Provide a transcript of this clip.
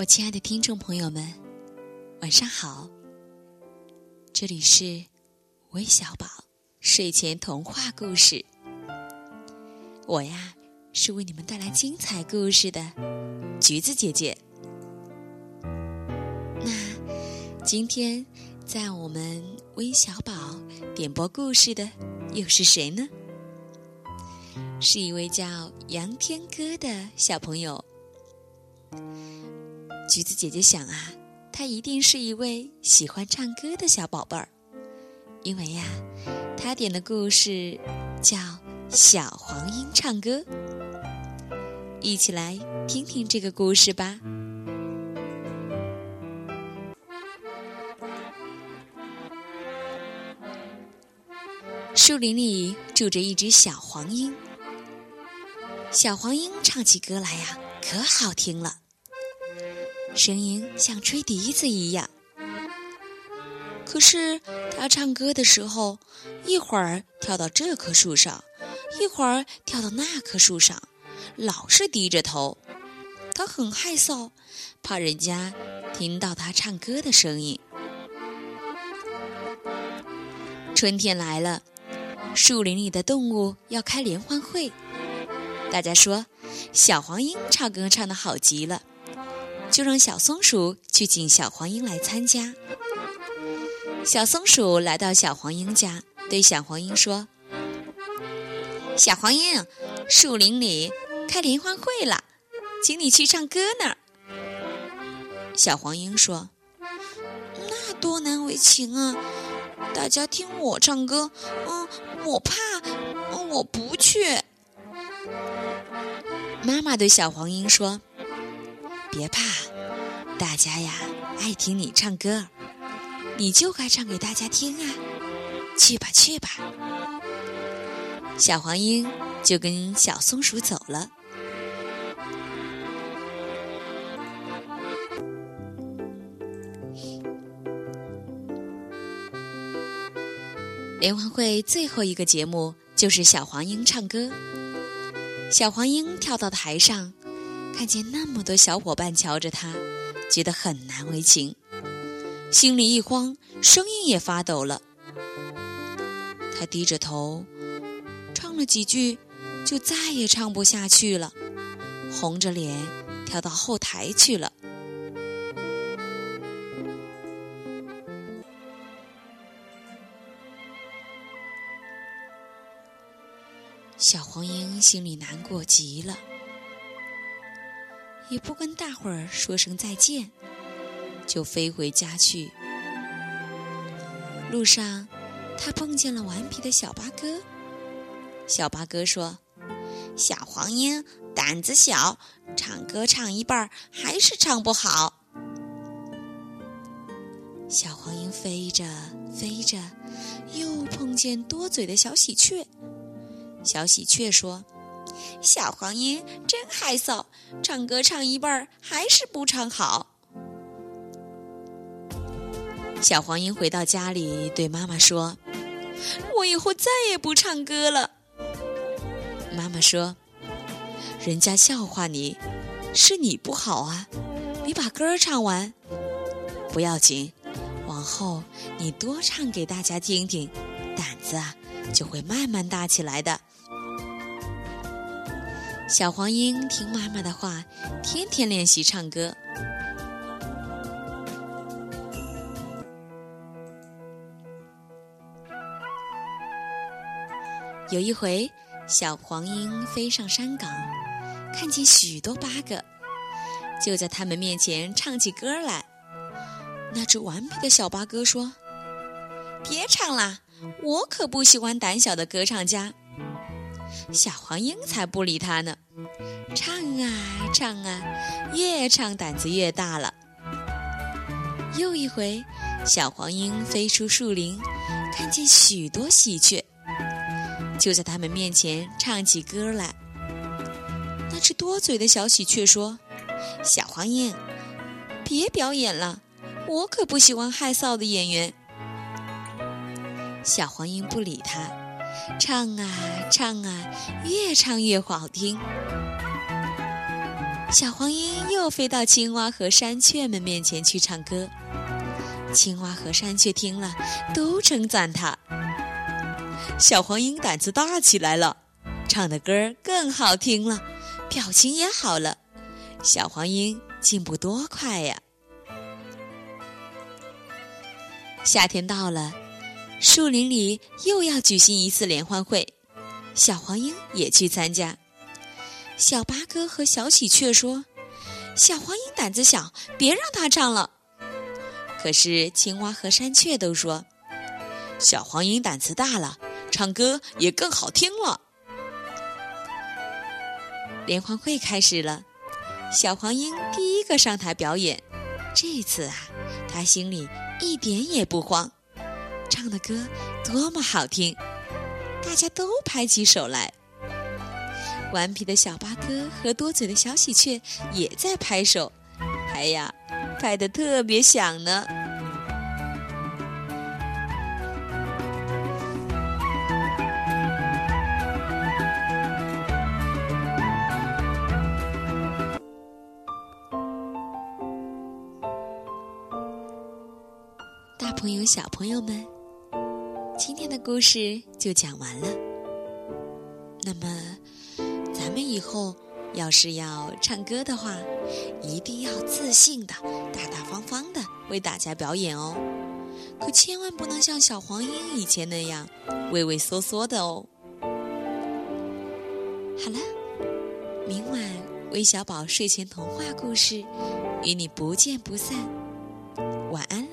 我亲爱的听众朋友们，晚上好！这里是微小宝睡前童话故事。我呀，是为你们带来精彩故事的橘子姐姐。那今天在我们微小宝点播故事的又是谁呢？是一位叫杨天歌的小朋友。橘子姐姐想啊，他一定是一位喜欢唱歌的小宝贝儿，因为呀，他点的故事叫《小黄莺唱歌》，一起来听听这个故事吧。树林里住着一只小黄莺，小黄莺唱起歌来呀，可好听了。声音像吹笛子一样，可是他唱歌的时候，一会儿跳到这棵树上，一会儿跳到那棵树上，老是低着头。他很害臊，怕人家听到他唱歌的声音。春天来了，树林里的动物要开联欢会，大家说小黄莺唱歌唱的好极了。就让小松鼠去请小黄莺来参加。小松鼠来到小黄莺家，对小黄莺说：“小黄莺，树林里开联欢会了，请你去唱歌呢。”小黄莺说：“那多难为情啊！大家听我唱歌，嗯，我怕，我不去。”妈妈对小黄莺说。别怕，大家呀爱听你唱歌，你就该唱给大家听啊！去吧去吧，小黄莺就跟小松鼠走了。联欢会最后一个节目就是小黄莺唱歌，小黄莺跳到台上。看见那么多小伙伴瞧着他，觉得很难为情，心里一慌，声音也发抖了。他低着头，唱了几句，就再也唱不下去了，红着脸跳到后台去了。小黄莺心里难过极了。也不跟大伙儿说声再见，就飞回家去。路上，他碰见了顽皮的小八哥。小八哥说：“小黄莺胆子小，唱歌唱一半还是唱不好。”小黄莺飞着飞着，又碰见多嘴的小喜鹊。小喜鹊说。小黄莺真害臊，唱歌唱一半儿还是不唱好。小黄莺回到家里，对妈妈说：“我以后再也不唱歌了。”妈妈说：“人家笑话你，是你不好啊！你把歌唱完，不要紧，往后你多唱给大家听听，胆子啊就会慢慢大起来的。”小黄莺听妈妈的话，天天练习唱歌。有一回，小黄莺飞上山岗，看见许多八哥，就在他们面前唱起歌来。那只顽皮的小八哥说：“别唱啦，我可不喜欢胆小的歌唱家。”小黄莺才不理他呢，唱啊唱啊，越唱胆子越大了。又一回，小黄莺飞出树林，看见许多喜鹊，就在他们面前唱起歌来。那只多嘴的小喜鹊说：“小黄莺，别表演了，我可不喜欢害臊的演员。”小黄莺不理他。唱啊唱啊，越唱越好听。小黄莺又飞到青蛙和山雀们面前去唱歌。青蛙和山雀听了，都称赞它。小黄莺胆子大起来了，唱的歌更好听了，表情也好了。小黄莺进步多快呀！夏天到了，树林里又要举行一次联欢会，小黄莺也去参加。小八哥和小喜鹊说：“小黄莺胆子小，别让它唱了。”可是青蛙和山雀都说：“小黄莺胆子大了，唱歌也更好听了。”联欢会开始了，小黄莺第一个上台表演。这次啊，他心里一点也不慌，唱的歌多么好听，大家都拍起手来。顽皮的小八哥和多嘴的小喜鹊也在拍手，哎呀，拍得特别响呢！大朋友、小朋友们，今天的故事就讲完了。那么。咱们以后要是要唱歌的话，一定要自信的、大大方方的为大家表演哦。可千万不能像小黄莺以前那样畏畏缩缩的哦。好了，明晚微小宝睡前童话故事与你不见不散。晚安。